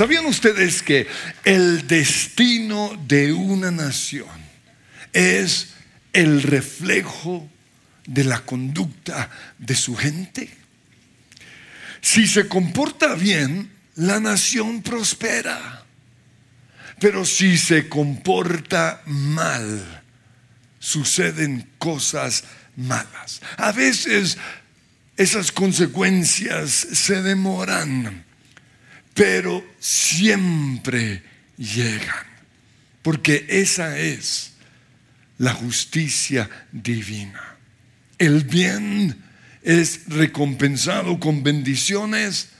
¿Sabían ustedes que el destino de una nación es el reflejo de la conducta de su gente? Si se comporta bien, la nación prospera. Pero si se comporta mal, suceden cosas malas. A veces esas consecuencias se demoran, pero siempre llegan, porque esa es la justicia divina. El bien es recompensado con bendiciones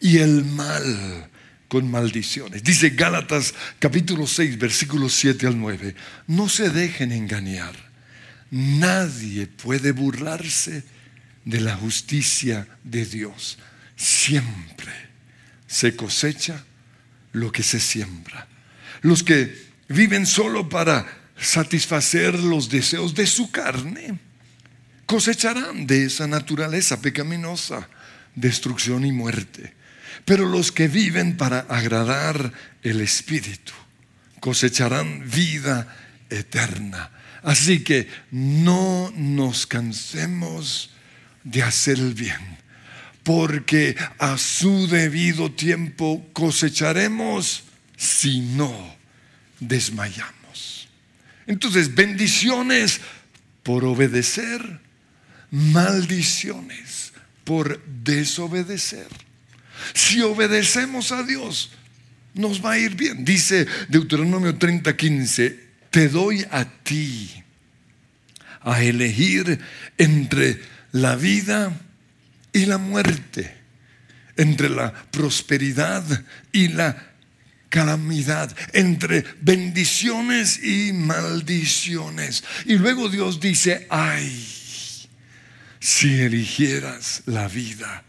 y el mal con maldiciones. Dice Gálatas capítulo 6, versículos 7 al 9. No se dejen engañar. Nadie puede burlarse de la justicia de Dios. Siempre se cosecha lo que se siembra. Los que viven solo para satisfacer los deseos de su carne, cosecharán de esa naturaleza pecaminosa destrucción y muerte. Pero los que viven para agradar el Espíritu cosecharán vida eterna. Así que no nos cansemos de hacer el bien, porque a su debido tiempo cosecharemos si no desmayamos. Entonces, bendiciones por obedecer, maldiciones por desobedecer. Si obedecemos a Dios, nos va a ir bien. Dice Deuteronomio 30:15, te doy a ti a elegir entre la vida y la muerte, entre la prosperidad y la calamidad, entre bendiciones y maldiciones. Y luego Dios dice, ay, si eligieras la vida,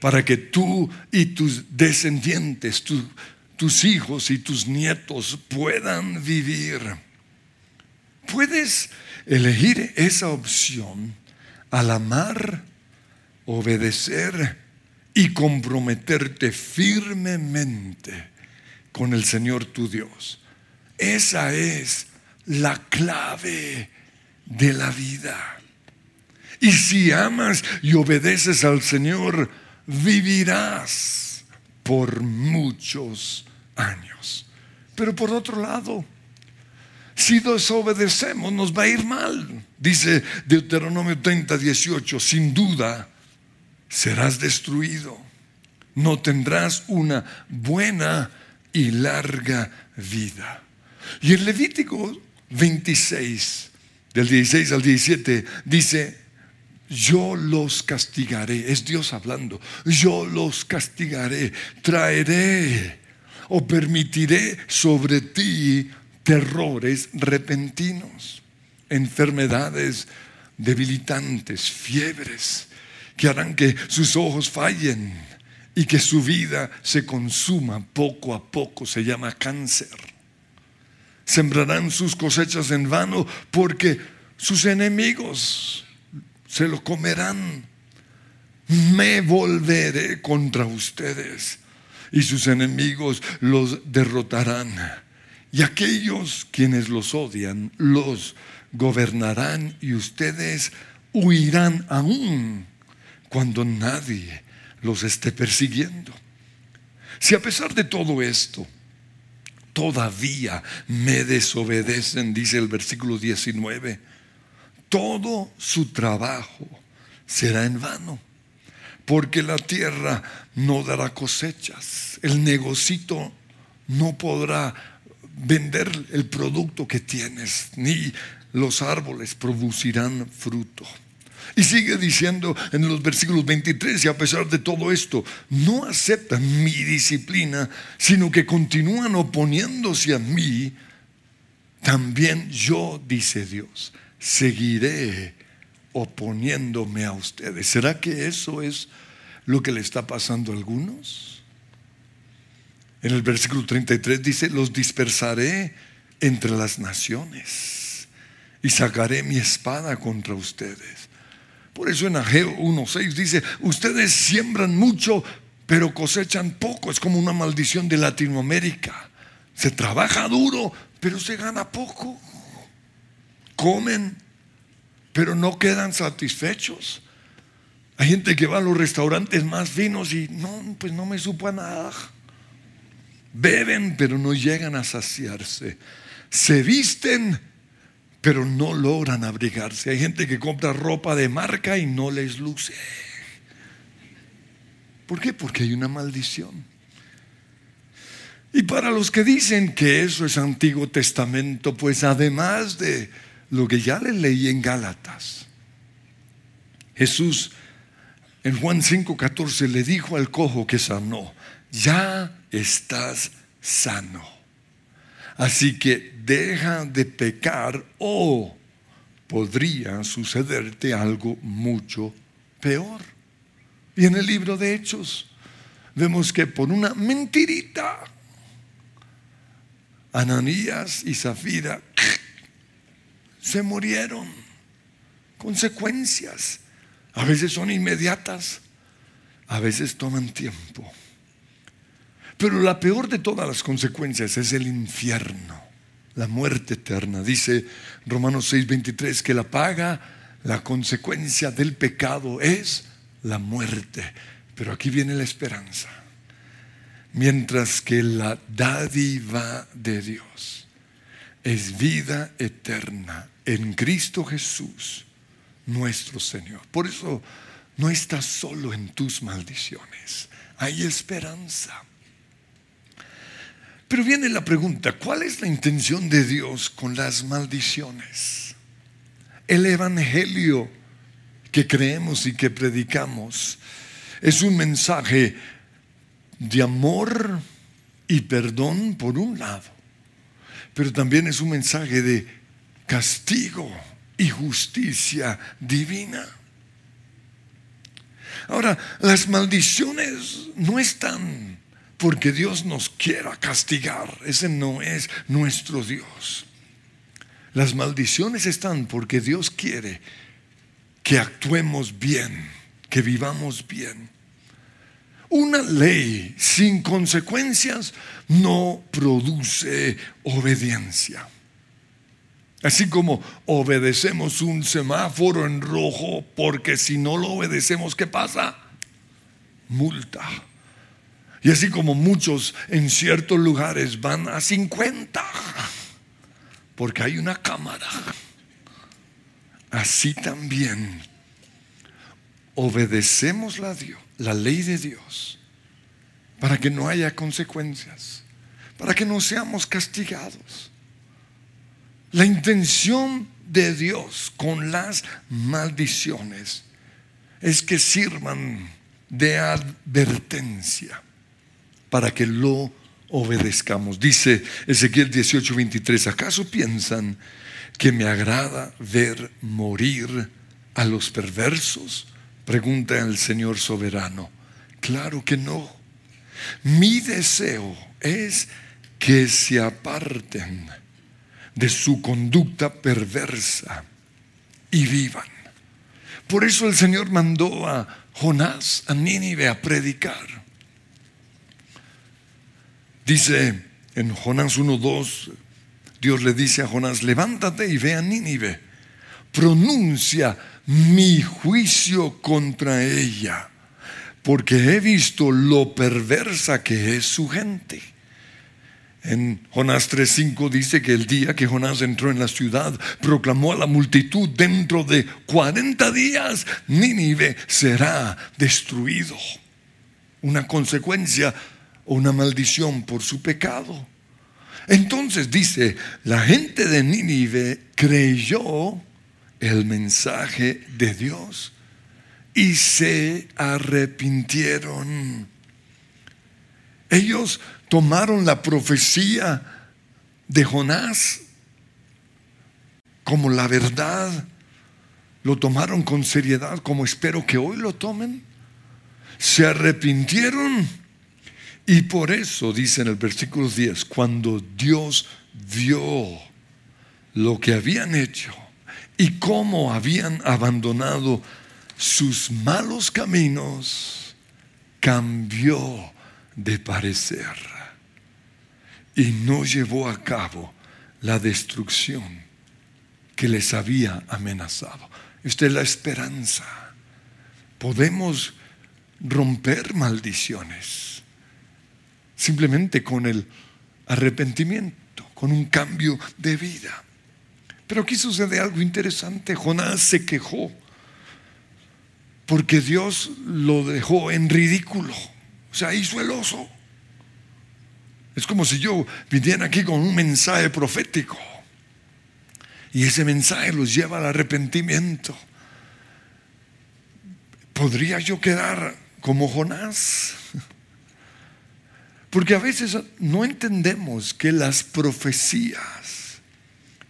para que tú y tus descendientes, tus hijos y tus nietos puedan vivir. Puedes elegir esa opción al amar, obedecer y comprometerte firmemente con el Señor tu Dios. Esa es la clave de la vida. Y si amas y obedeces al Señor, vivirás por muchos años. Pero por otro lado, si desobedecemos nos va a ir mal. Dice Deuteronomio 30, 18, sin duda serás destruido. No tendrás una buena y larga vida. Y en Levítico 26, del 16 al 17, dice, yo los castigaré, es Dios hablando, yo los castigaré, traeré o permitiré sobre ti terrores repentinos, enfermedades debilitantes, fiebres, que harán que sus ojos fallen y que su vida se consuma poco a poco, se llama cáncer. Sembrarán sus cosechas en vano porque sus enemigos se lo comerán. Me volveré contra ustedes y sus enemigos los derrotarán. Y aquellos quienes los odian los gobernarán y ustedes huirán aún cuando nadie los esté persiguiendo. Si a pesar de todo esto, todavía me desobedecen, dice el versículo 19, todo su trabajo será en vano, porque la tierra no dará cosechas, el negocito no podrá vender el producto que tienes, ni los árboles producirán fruto. Y sigue diciendo en los versículos 23, y a pesar de todo esto, no aceptan mi disciplina, sino que continúan oponiéndose a mí, también yo, dice Dios, seguiré oponiéndome a ustedes. ¿Será que eso es lo que le está pasando a algunos? En el versículo 33 dice, los dispersaré entre las naciones y sacaré mi espada contra ustedes. Por eso en Ageo 1.6 dice, ustedes siembran mucho, pero cosechan poco. Es como una maldición de Latinoamérica. Se trabaja duro, pero se gana poco. Comen, pero no quedan satisfechos. Hay gente que va a los restaurantes más finos y no, pues no me supo a nada. Beben, pero no llegan a saciarse. Se visten, pero no logran abrigarse. Hay gente que compra ropa de marca y no les luce. ¿Por qué? Porque hay una maldición. Y para los que dicen que eso es Antiguo Testamento, pues además de lo que ya les leí en Gálatas, Jesús en Juan 5:14 le dijo al cojo que sanó, ya estás sano. Así que deja de pecar o podría sucederte algo mucho peor. Y en el libro de Hechos vemos que por una mentirita, Ananías y Zafira se murieron. Consecuencias. A veces son inmediatas, a veces toman tiempo. Pero la peor de todas las consecuencias es el infierno, la muerte eterna. Dice Romanos 6:23 que la paga, la consecuencia del pecado es la muerte. Pero aquí viene la esperanza. Mientras que la dádiva de Dios es vida eterna en Cristo Jesús nuestro Señor. Por eso no estás solo en tus maldiciones, hay esperanza. Pero viene la pregunta, ¿cuál es la intención de Dios con las maldiciones? El Evangelio que creemos y que predicamos es un mensaje de amor y perdón por un lado, pero también es un mensaje de castigo y justicia divina. Ahora, las maldiciones no están porque Dios nos quiera castigar. Ese no es nuestro Dios. Las maldiciones están porque Dios quiere que actuemos bien, que vivamos bien. Una ley sin consecuencias no produce obediencia. Así como obedecemos un semáforo en rojo, porque si no lo obedecemos, ¿qué pasa? Multa. Y así como muchos en ciertos lugares van a 50, porque hay una cámara. Así también obedecemos la, la ley de Dios para que no haya consecuencias, para que no seamos castigados. La intención de Dios con las maldiciones es que sirvan de advertencia para que lo obedezcamos. Dice Ezequiel 18, 23, ¿acaso piensan que me agrada ver morir a los perversos? Pregunta el Señor soberano. Claro que no. Mi deseo es que se aparten de su conducta perversa y vivan. Por eso el Señor mandó a Jonás, a Nínive, a predicar. Dice en Jonás 1.2, Dios le dice a Jonás, levántate y ve a Nínive, pronuncia mi juicio contra ella, porque he visto lo perversa que es su gente. En Jonás 3:5 dice que el día que Jonás entró en la ciudad, proclamó a la multitud, dentro de 40 días Nínive será destruido. Una consecuencia o una maldición por su pecado. Entonces dice, la gente de Nínive creyó el mensaje de Dios y se arrepintieron. Ellos tomaron la profecía de Jonás como la verdad, lo tomaron con seriedad, como espero que hoy lo tomen. Se arrepintieron y por eso dice en el versículo 10, cuando Dios vio lo que habían hecho y cómo habían abandonado sus malos caminos, cambió de parecer y no llevó a cabo la destrucción que les había amenazado. Esta es la esperanza. Podemos romper maldiciones simplemente con el arrepentimiento, con un cambio de vida. Pero aquí sucede algo interesante. Jonás se quejó porque Dios lo dejó en ridículo. O sea, hizo el oso. Es como si yo viniera aquí con un mensaje profético. Y ese mensaje los lleva al arrepentimiento. ¿Podría yo quedar como Jonás? Porque a veces no entendemos que las profecías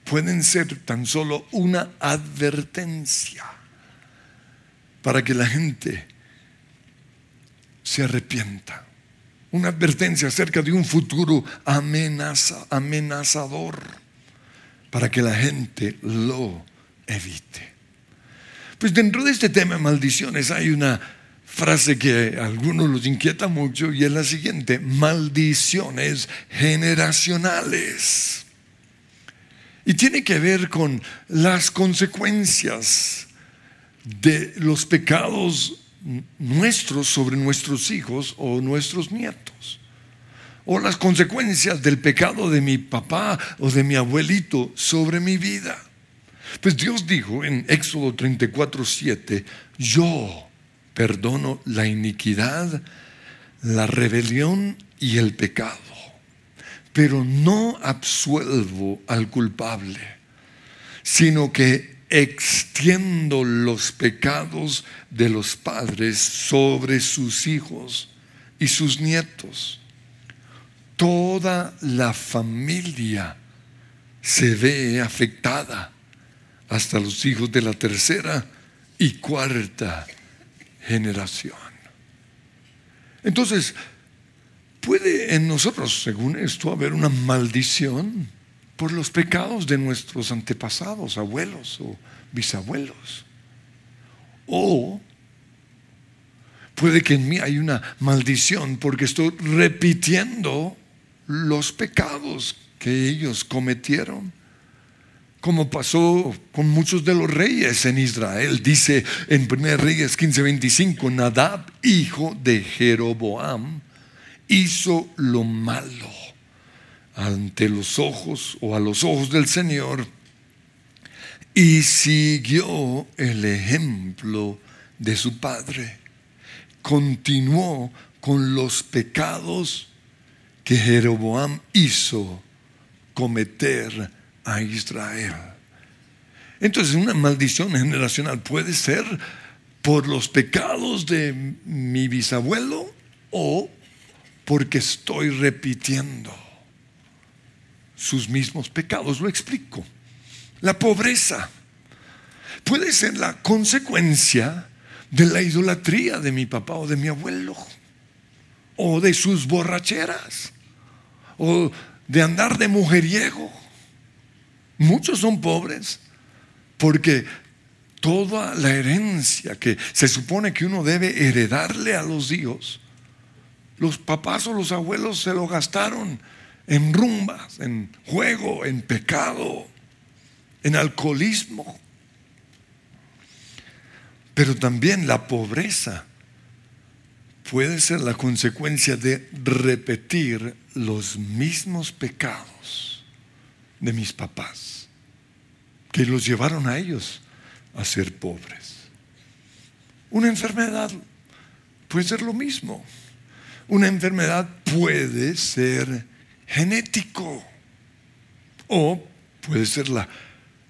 pueden ser tan solo una advertencia para que la gente se arrepienta. Una advertencia acerca de un futuro amenaza, amenazador para que la gente lo evite. Pues dentro de este tema de maldiciones hay una frase que a algunos los inquieta mucho y es la siguiente, maldiciones generacionales. Y tiene que ver con las consecuencias de los pecados nuestros sobre nuestros hijos o nuestros nietos. O las consecuencias del pecado de mi papá o de mi abuelito sobre mi vida. Pues Dios dijo en Éxodo 34, 7, yo perdono la iniquidad, la rebelión y el pecado, pero no absuelvo al culpable, sino que extiendo los pecados de los padres sobre sus hijos y sus nietos. Toda la familia se ve afectada, hasta los hijos de la tercera y cuarta generación. Entonces, ¿puede en nosotros, según esto, haber una maldición? por los pecados de nuestros antepasados, abuelos o bisabuelos. O puede que en mí hay una maldición porque estoy repitiendo los pecados que ellos cometieron. Como pasó con muchos de los reyes en Israel. Dice en 1 Reyes 15:25, Nadab, hijo de Jeroboam, hizo lo malo ante los ojos o a los ojos del Señor y siguió el ejemplo de su padre. Continuó con los pecados que Jeroboam hizo cometer a Israel. Entonces una maldición generacional puede ser por los pecados de mi bisabuelo o porque estoy repitiendo sus mismos pecados. Lo explico. La pobreza puede ser la consecuencia de la idolatría de mi papá o de mi abuelo, o de sus borracheras, o de andar de mujeriego. Muchos son pobres porque toda la herencia que se supone que uno debe heredarle a los hijos, los papás o los abuelos se lo gastaron en rumbas, en juego, en pecado, en alcoholismo. Pero también la pobreza puede ser la consecuencia de repetir los mismos pecados de mis papás, que los llevaron a ellos a ser pobres. Una enfermedad puede ser lo mismo. Una enfermedad puede ser genético o puede ser la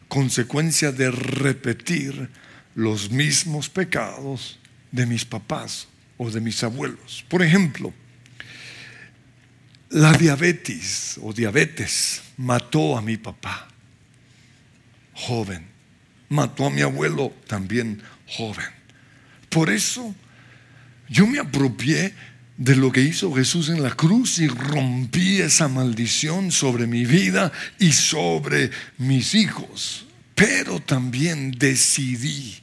consecuencia de repetir los mismos pecados de mis papás o de mis abuelos. Por ejemplo, la diabetes o diabetes mató a mi papá, joven. Mató a mi abuelo también joven. Por eso yo me apropié de lo que hizo Jesús en la cruz y rompí esa maldición sobre mi vida y sobre mis hijos. Pero también decidí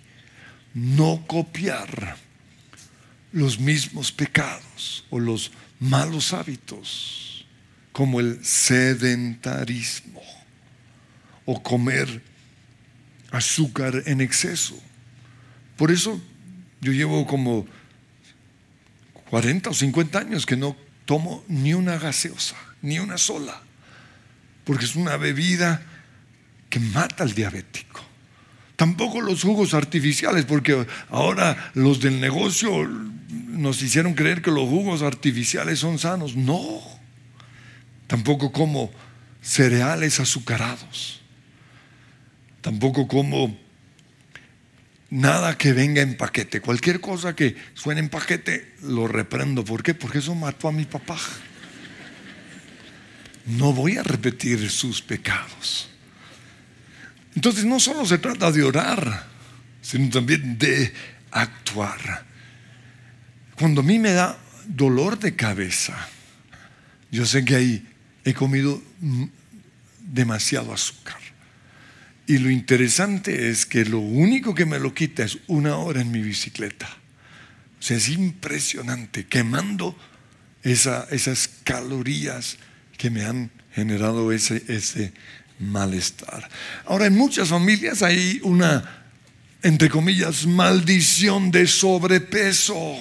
no copiar los mismos pecados o los malos hábitos, como el sedentarismo o comer azúcar en exceso. Por eso yo llevo como 40 o 50 años que no tomo ni una gaseosa, ni una sola, porque es una bebida que mata al diabético. Tampoco los jugos artificiales, porque ahora los del negocio nos hicieron creer que los jugos artificiales son sanos. No. Tampoco como cereales azucarados. Tampoco como nada que venga en paquete. Cualquier cosa que suene en paquete, lo reprendo. ¿Por qué? Porque eso mató a mi papá. No voy a repetir sus pecados. Entonces no solo se trata de orar, sino también de actuar. Cuando a mí me da dolor de cabeza, yo sé que ahí he comido demasiado azúcar. Y lo interesante es que lo único que me lo quita es una hora en mi bicicleta. O sea, es impresionante, quemando esas calorías que me han generado ese, malestar. Ahora, en muchas familias hay una, entre comillas, maldición de sobrepeso,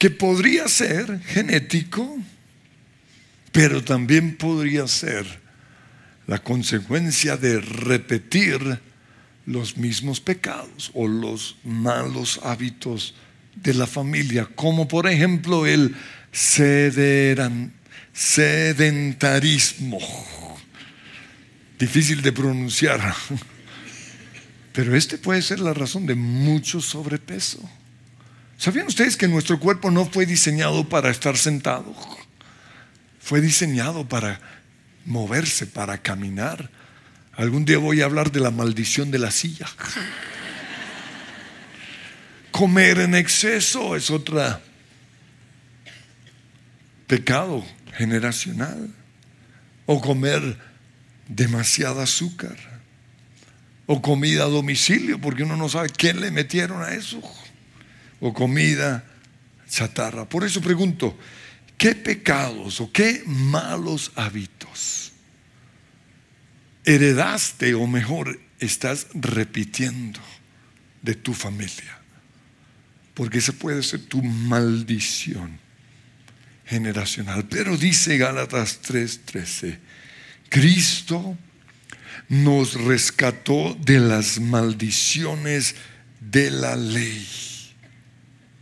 que podría ser genético, pero también podría ser la consecuencia de repetir los mismos pecados o los malos hábitos de la familia, como por ejemplo el sedentarismo difícil de pronunciar. Pero este puede ser la razón de mucho sobrepeso. ¿Sabían ustedes que nuestro cuerpo no fue diseñado para estar sentado? Fue diseñado para moverse, para caminar. Algún día voy a hablar de la maldición de la silla. Comer en exceso es otro pecado generacional. O comer demasiada azúcar o comida a domicilio, porque uno no sabe qué le metieron a eso, o comida chatarra. Por eso pregunto, ¿qué pecados o qué malos hábitos heredaste o mejor estás repitiendo de tu familia? Porque esa puede ser tu maldición generacional. Pero dice Gálatas 3:13, Cristo nos rescató de las maldiciones de la ley.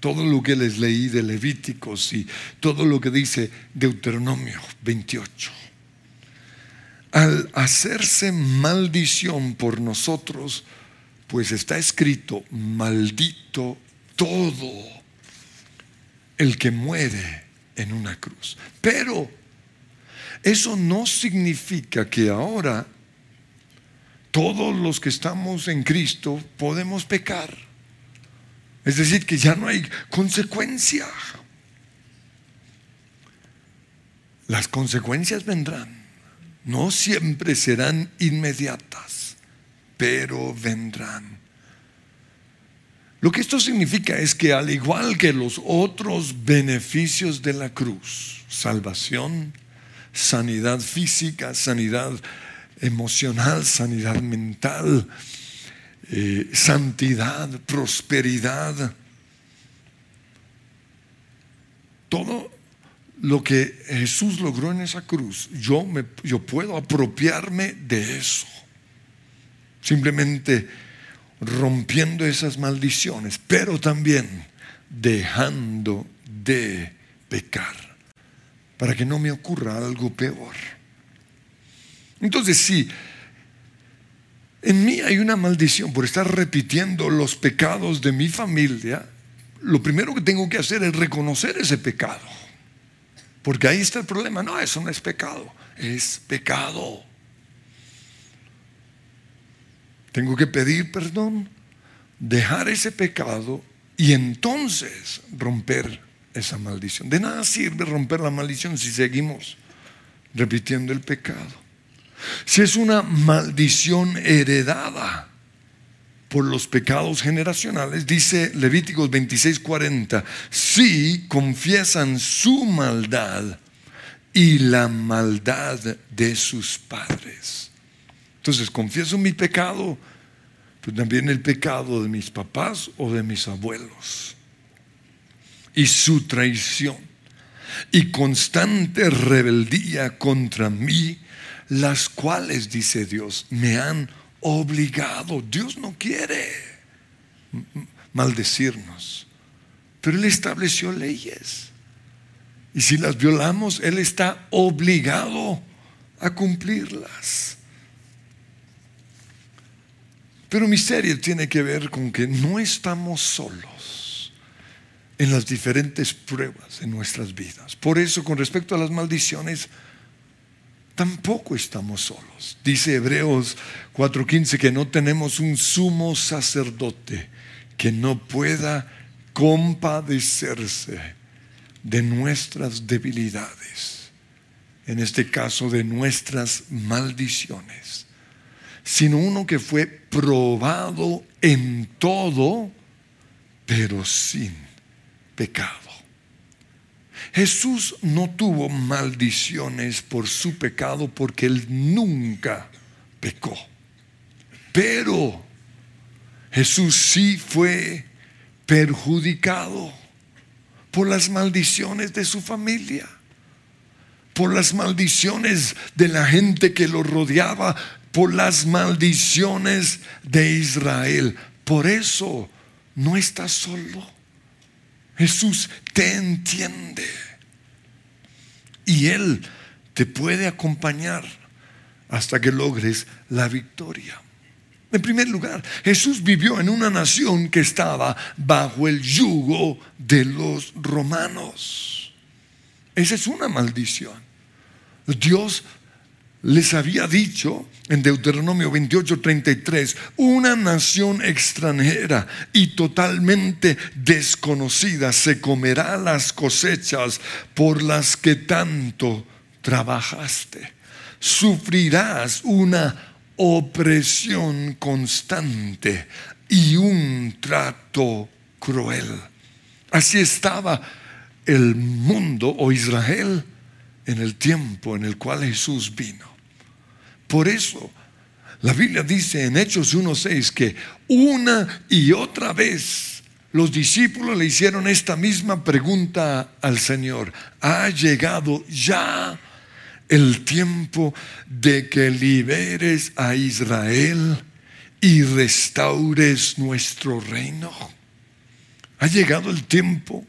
Todo lo que les leí de Levíticos y todo lo que dice Deuteronomio 28. Al hacerse maldición por nosotros, pues está escrito, maldito todo el que muere en una cruz. Pero eso no significa que ahora todos los que estamos en Cristo podemos pecar. Es decir, que ya no hay consecuencia. Las consecuencias vendrán. No siempre serán inmediatas, pero vendrán. Lo que esto significa es que al igual que los otros beneficios de la cruz, salvación, sanidad física, sanidad emocional, sanidad mental, eh, santidad, prosperidad. Todo lo que Jesús logró en esa cruz, yo, me, yo puedo apropiarme de eso. Simplemente rompiendo esas maldiciones, pero también dejando de pecar para que no me ocurra algo peor. Entonces, si en mí hay una maldición por estar repitiendo los pecados de mi familia, lo primero que tengo que hacer es reconocer ese pecado. Porque ahí está el problema. No, eso no es pecado, es pecado. Tengo que pedir perdón, dejar ese pecado y entonces romper esa maldición. De nada sirve romper la maldición si seguimos repitiendo el pecado. Si es una maldición heredada, por los pecados generacionales, dice Levíticos 26:40, si confiesan su maldad y la maldad de sus padres. Entonces, confieso mi pecado, pero también el pecado de mis papás o de mis abuelos. Y su traición y constante rebeldía contra mí, las cuales, dice Dios, me han obligado. Dios no quiere maldecirnos, pero Él estableció leyes. Y si las violamos, Él está obligado a cumplirlas. Pero mi serie tiene que ver con que no estamos solos en las diferentes pruebas en nuestras vidas. Por eso, con respecto a las maldiciones, tampoco estamos solos. Dice Hebreos 4:15 que no tenemos un sumo sacerdote que no pueda compadecerse de nuestras debilidades, en este caso de nuestras maldiciones, sino uno que fue probado en todo, pero sin pecado. Jesús no tuvo maldiciones por su pecado porque él nunca pecó. Pero Jesús sí fue perjudicado por las maldiciones de su familia, por las maldiciones de la gente que lo rodeaba, por las maldiciones de Israel. Por eso no está solo. Jesús te entiende. Y Él te puede acompañar hasta que logres la victoria. En primer lugar, Jesús vivió en una nación que estaba bajo el yugo de los romanos. Esa es una maldición. Dios les había dicho en Deuteronomio 28, 33, una nación extranjera y totalmente desconocida se comerá las cosechas por las que tanto trabajaste. Sufrirás una opresión constante y un trato cruel. Así estaba el mundo o Israel en el tiempo en el cual Jesús vino. Por eso la Biblia dice en Hechos 1.6 que una y otra vez los discípulos le hicieron esta misma pregunta al Señor. ¿Ha llegado ya el tiempo de que liberes a Israel y restaures nuestro reino? ¿Ha llegado el tiempo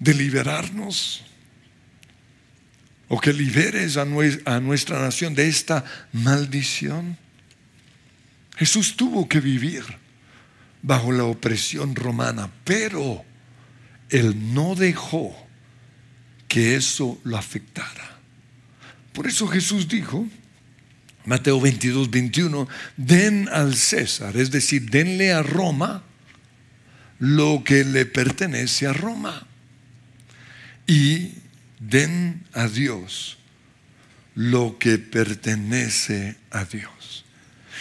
de liberarnos? O que liberes a, nuestra nación de esta maldición. Jesús tuvo que vivir bajo la opresión romana, pero él no dejó que eso lo afectara. Por eso Jesús dijo, Mateo 22, 21, den al César, es decir, denle a Roma lo que le pertenece a Roma. Y den a Dios lo que pertenece a Dios.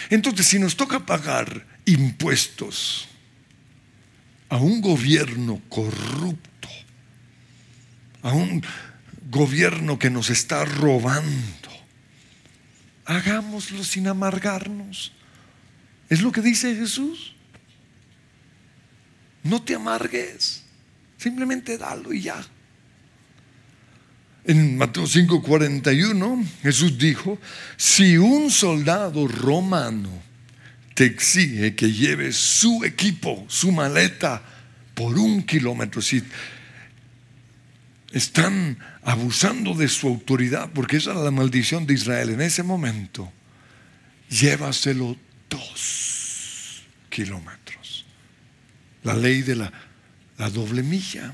Entonces, si nos toca pagar impuestos a un gobierno corrupto, a un gobierno que nos está robando, hagámoslo sin amargarnos. Es lo que dice Jesús. No te amargues, simplemente dalo y ya. En Mateo 5:41 Jesús dijo, si un soldado romano te exige que lleves su equipo, su maleta, por un kilómetro, si están abusando de su autoridad, porque esa era la maldición de Israel en ese momento, llévaselo dos kilómetros. La ley de la doble milla.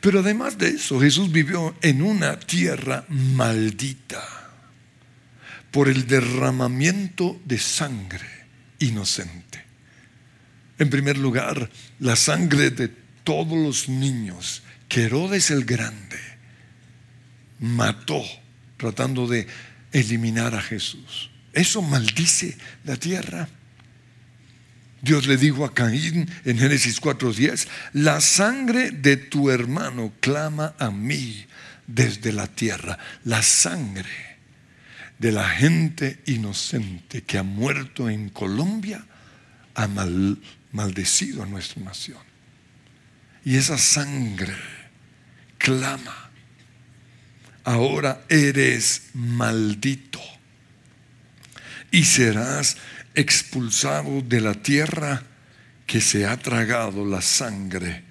Pero además de eso, Jesús vivió en una tierra maldita por el derramamiento de sangre inocente. En primer lugar, la sangre de todos los niños que Herodes el Grande mató tratando de eliminar a Jesús. Eso maldice la tierra. Dios le dijo a Caín en Génesis 4:10, la sangre de tu hermano clama a mí desde la tierra. La sangre de la gente inocente que ha muerto en Colombia ha maldecido a nuestra nación. Y esa sangre clama, ahora eres maldito y serás expulsado de la tierra que se ha tragado la sangre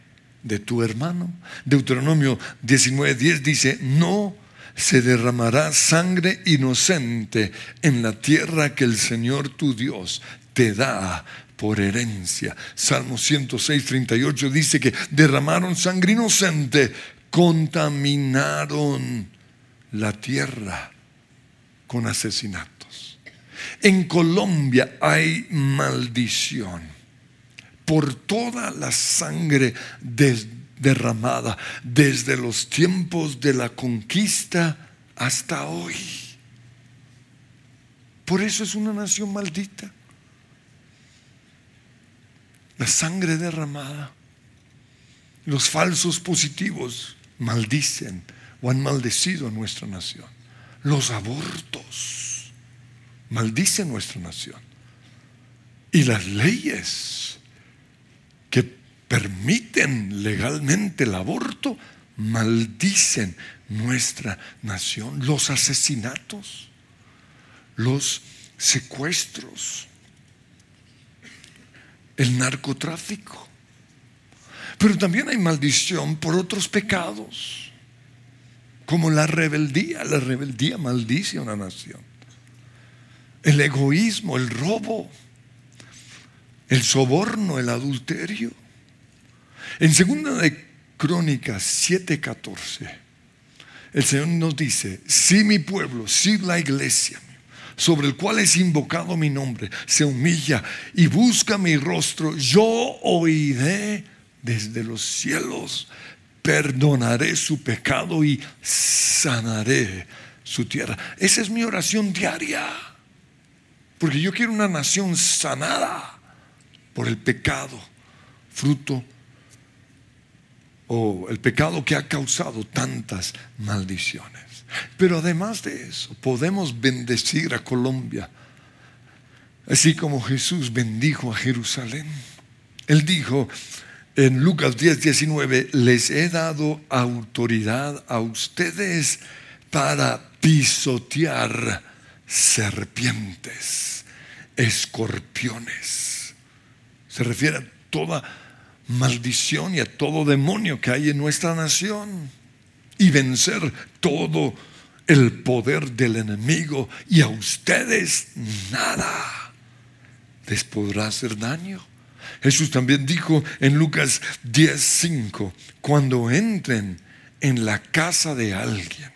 de tu hermano. Deuteronomio 19:10 dice, no se derramará sangre inocente en la tierra que el Señor tu Dios te da por herencia. Salmo 106, 38 dice que derramaron sangre inocente, contaminaron la tierra con asesinatos. En Colombia hay maldición por toda la sangre derramada desde los tiempos de la conquista hasta hoy. Por eso es una nación maldita. La sangre derramada. Los falsos positivos maldicen o han maldecido a nuestra nación. Los abortos maldicen nuestra nación. Y las leyes que permiten legalmente el aborto maldicen nuestra nación. Los asesinatos, los secuestros, el narcotráfico. Pero también hay maldición por otros pecados, como la rebeldía. La rebeldía maldice a una nación. El egoísmo, el robo, el soborno, el adulterio. En segunda de Crónicas 7:14, el Señor nos dice, si mi pueblo, si la iglesia, sobre el cual es invocado mi nombre, se humilla y busca mi rostro, yo oiré desde los cielos, perdonaré su pecado y sanaré su tierra. Esa es mi oración diaria, porque yo quiero una nación sanada por el pecado, fruto o el pecado que ha causado tantas maldiciones. Pero además de eso, podemos bendecir a Colombia, así como Jesús bendijo a Jerusalén. Él dijo en Lucas 10, 19, les he dado autoridad a ustedes para pisotear serpientes, escorpiones se refiere a toda maldición y a todo demonio que hay en nuestra nación. Y vencer todo el poder del enemigo. Y a ustedes nada les podrá hacer daño. Jesús también dijo en Lucas 10:5, cuando entren en la casa de alguien,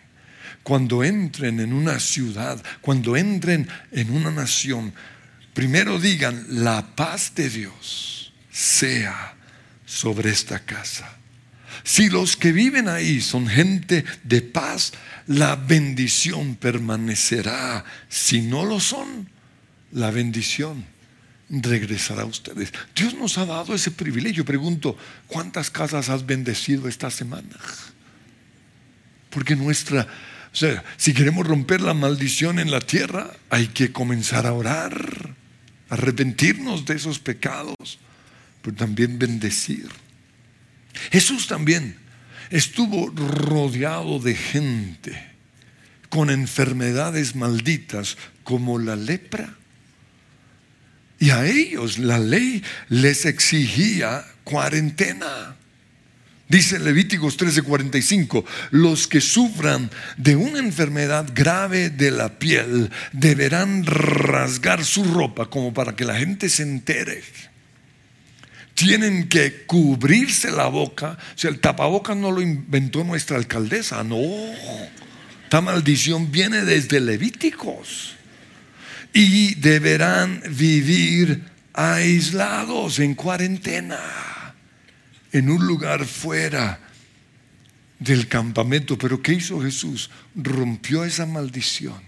cuando entren en una ciudad, cuando entren en una nación, primero digan, la paz de Dios sea sobre esta casa. Si los que viven ahí son gente de paz, la bendición permanecerá. Si no lo son, la bendición regresará a ustedes. Dios nos ha dado ese privilegio. Pregunto, ¿cuántas casas has bendecido esta semana? Porque nuestra, o sea, si queremos romper la maldición en la tierra, hay que comenzar a orar arrepentirnos de esos pecados, pero también bendecir. Jesús también estuvo rodeado de gente con enfermedades malditas como la lepra. Y a ellos la ley les exigía cuarentena. Dice Levíticos 13:45, los que sufran de una enfermedad grave de la piel deberán rasgar su ropa como para que la gente se entere. Tienen que cubrirse la boca. O sea, el tapabocas no lo inventó nuestra alcaldesa, no. Esta maldición viene desde Levíticos. Y deberán vivir aislados en cuarentena en un lugar fuera del campamento. Pero ¿qué hizo Jesús? Rompió esa maldición.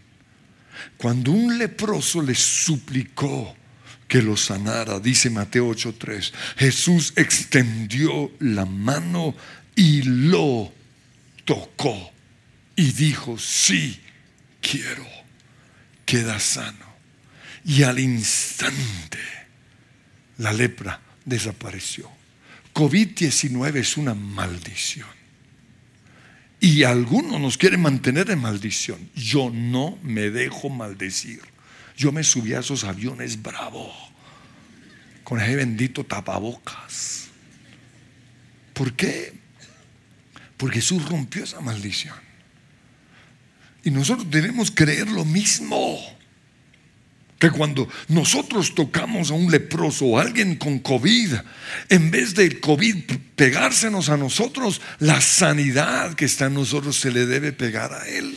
Cuando un leproso le suplicó que lo sanara. Dice Mateo 8:3. Jesús extendió la mano y lo tocó y dijo, sí, quiero. Queda sano. Y al instante la lepra desapareció. COVID-19 es una maldición. Y algunos nos quieren mantener en maldición. Yo no me dejo maldecir. Yo me subí a esos aviones bravo, con ese bendito tapabocas. ¿Por qué? Porque Jesús rompió esa maldición. Y nosotros debemos creer lo mismo. Que cuando nosotros tocamos a un leproso o a alguien con COVID, en vez del COVID pegársenos a nosotros, la sanidad que está en nosotros se le debe pegar a él.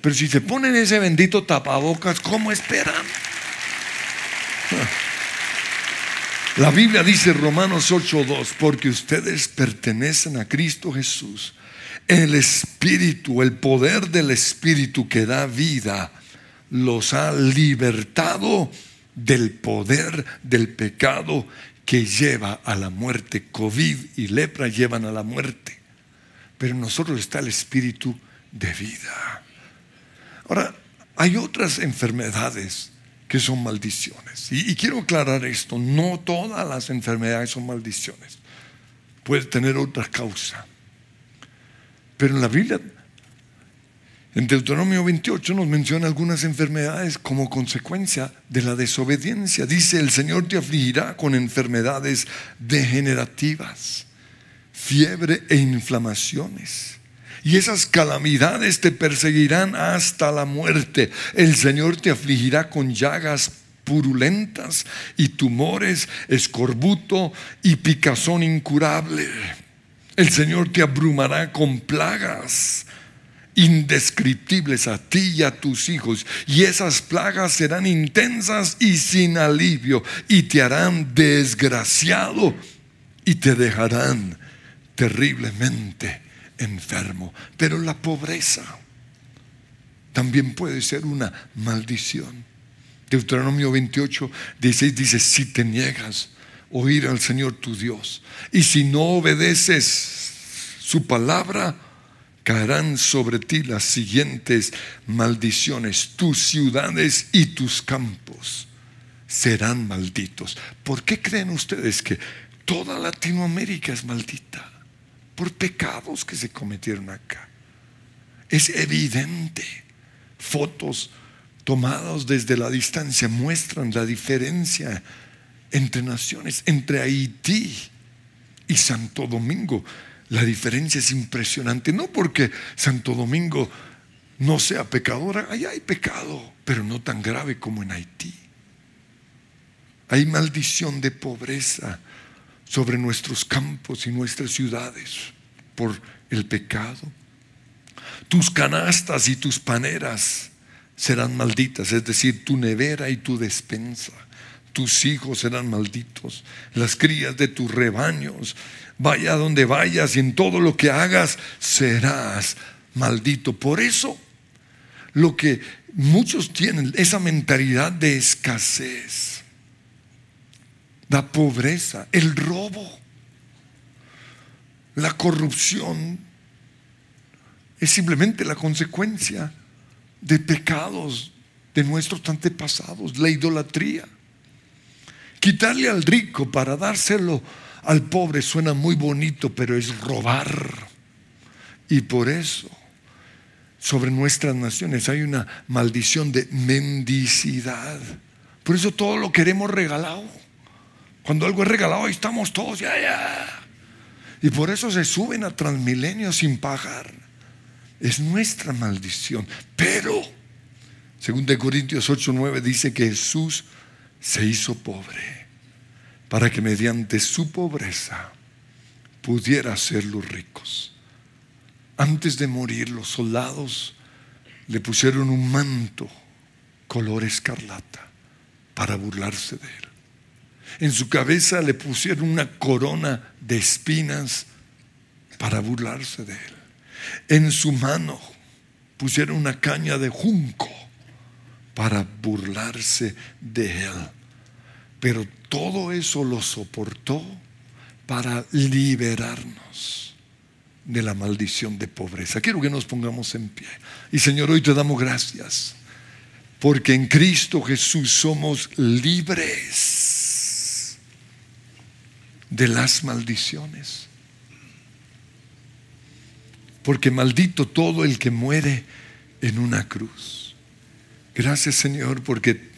Pero si se ponen ese bendito tapabocas, ¿cómo esperan? La Biblia dice Romanos 8:2, porque ustedes pertenecen a Cristo Jesús. El Espíritu, el poder del Espíritu que da vida los ha libertado del poder del pecado que lleva a la muerte. COVID y lepra llevan a la muerte. Pero en nosotros está el espíritu de vida. Ahora, hay otras enfermedades que son maldiciones. Y, quiero aclarar esto, no todas las enfermedades son maldiciones. Puede tener otra causa. Pero en la Biblia en Deuteronomio 28 nos menciona algunas enfermedades como consecuencia de la desobediencia. Dice, el Señor te afligirá con enfermedades degenerativas, fiebre e inflamaciones. Y esas calamidades te perseguirán hasta la muerte. El Señor te afligirá con llagas purulentas y tumores, escorbuto y picazón incurable. El Señor te abrumará con plagas indescriptibles a ti y a tus hijos, y esas plagas serán intensas y sin alivio, y te harán desgraciado y te dejarán terriblemente enfermo. Pero la pobreza también puede ser una maldición. Deuteronomio 28, 16 dice, si te niegas oír al Señor tu Dios, y si no obedeces su palabra, caerán sobre ti las siguientes maldiciones. Tus ciudades y tus campos serán malditos. ¿Por qué creen ustedes que toda Latinoamérica es maldita? Por pecados que se cometieron acá. Es evidente. Fotos tomadas desde la distancia muestran la diferencia entre naciones, entre Haití y Santo Domingo la diferencia es impresionante. No porque Santo Domingo no sea pecadora, allá hay pecado, pero no tan grave como en Haití. Hay maldición de pobreza sobre nuestros campos y nuestras ciudades por el pecado. Tus canastas y tus paneras serán malditas, es decir, tu nevera y tu despensa. Tus hijos serán malditos, las crías de tus rebaños vaya donde vayas y en todo lo que hagas serás maldito. Por eso, lo que muchos tienen, esa mentalidad de escasez, la pobreza, el robo, la corrupción, es simplemente la consecuencia de pecados de nuestros antepasados, la idolatría. Quitarle al rico para dárselo al pobre suena muy bonito, pero es robar. Y por eso sobre nuestras naciones hay una maldición de mendicidad. Por eso todo lo queremos regalado. Cuando algo es regalado, ahí estamos todos, ya, ya. Y por eso se suben a transmilenio sin pagar. Es nuestra maldición. Pero, según de Corintios 8, 9, dice que Jesús se hizo pobre para que mediante su pobreza pudiera ser los ricos. Antes de morir, los soldados le pusieron un manto color escarlata para burlarse de él. En su cabeza le pusieron una corona de espinas para burlarse de él. En su mano pusieron una caña de junco para burlarse de él. Pero todo eso lo soportó para liberarnos de la maldición de pobreza. Quiero que nos pongamos en pie. Y Señor, hoy te damos gracias, porque en Cristo Jesús somos libres de las maldiciones. Porque maldito todo el que muere en una cruz. Gracias Señor, porque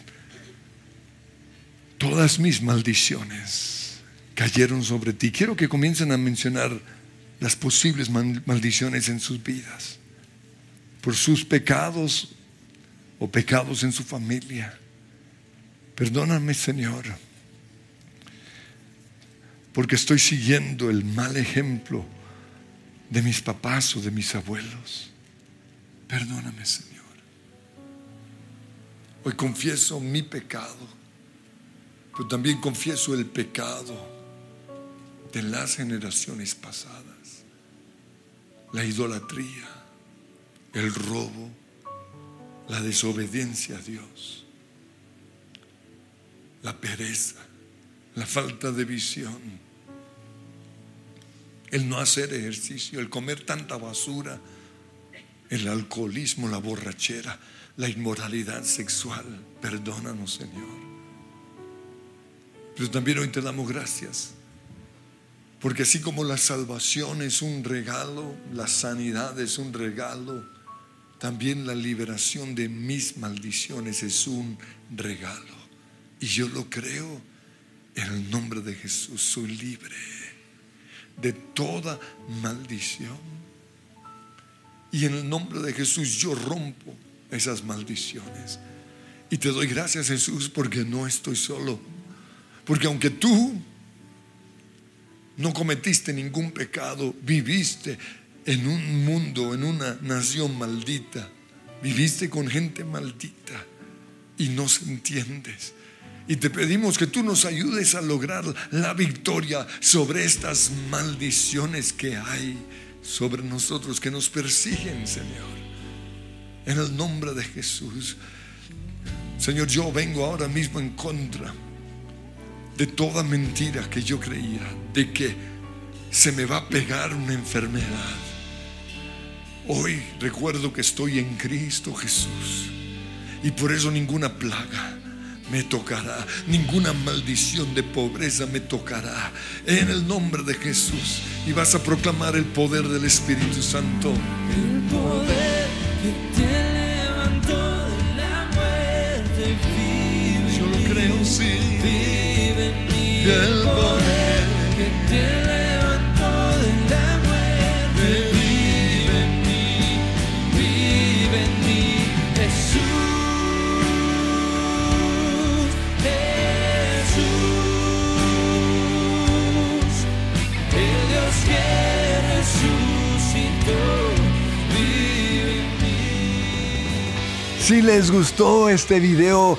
todas mis maldiciones cayeron sobre ti. Quiero que comiencen a mencionar las posibles maldiciones en sus vidas, por sus pecados o pecados en su familia. Perdóname, Señor, porque estoy siguiendo el mal ejemplo de mis papás o de mis abuelos. Perdóname, Señor. Hoy confieso mi pecado, pero también confieso el pecado de las generaciones pasadas la idolatría, el robo, la desobediencia a Dios, la pereza, la falta de visión, el no hacer ejercicio, el comer tanta basura, el alcoholismo, la borrachera, la inmoralidad sexual. Perdónanos, Señor. Pero también hoy te damos gracias porque así como la salvación es un regalo, la sanidad es un regalo, también la liberación de mis maldiciones es un regalo. Y yo lo creo en el nombre de Jesús. Soy libre de toda maldición. Y en el nombre de Jesús yo rompo esas maldiciones. Y te doy gracias Jesús porque no estoy solo. Porque aunque tú no cometiste ningún pecado, viviste en un mundo, en una nación maldita, viviste con gente maldita y no se entiendes. Y te pedimos que tú nos ayudes a lograr la victoria sobre estas maldiciones que hay sobre nosotros, que nos persiguen, Señor. En el nombre de Jesús. Señor, yo vengo ahora mismo en contra de toda mentira que yo creía, de que se me va a pegar una enfermedad. Hoy recuerdo que estoy en Cristo Jesús y por eso ninguna plaga me tocará, ninguna maldición de pobreza me tocará. En el nombre de Jesús y vas a proclamar el poder del Espíritu Santo. El poder que te el poder que te levantó de la muerte vive en mí, vive en mí, Jesús, Jesús, el Dios que resucitó, vive en mí. Si les gustó este video,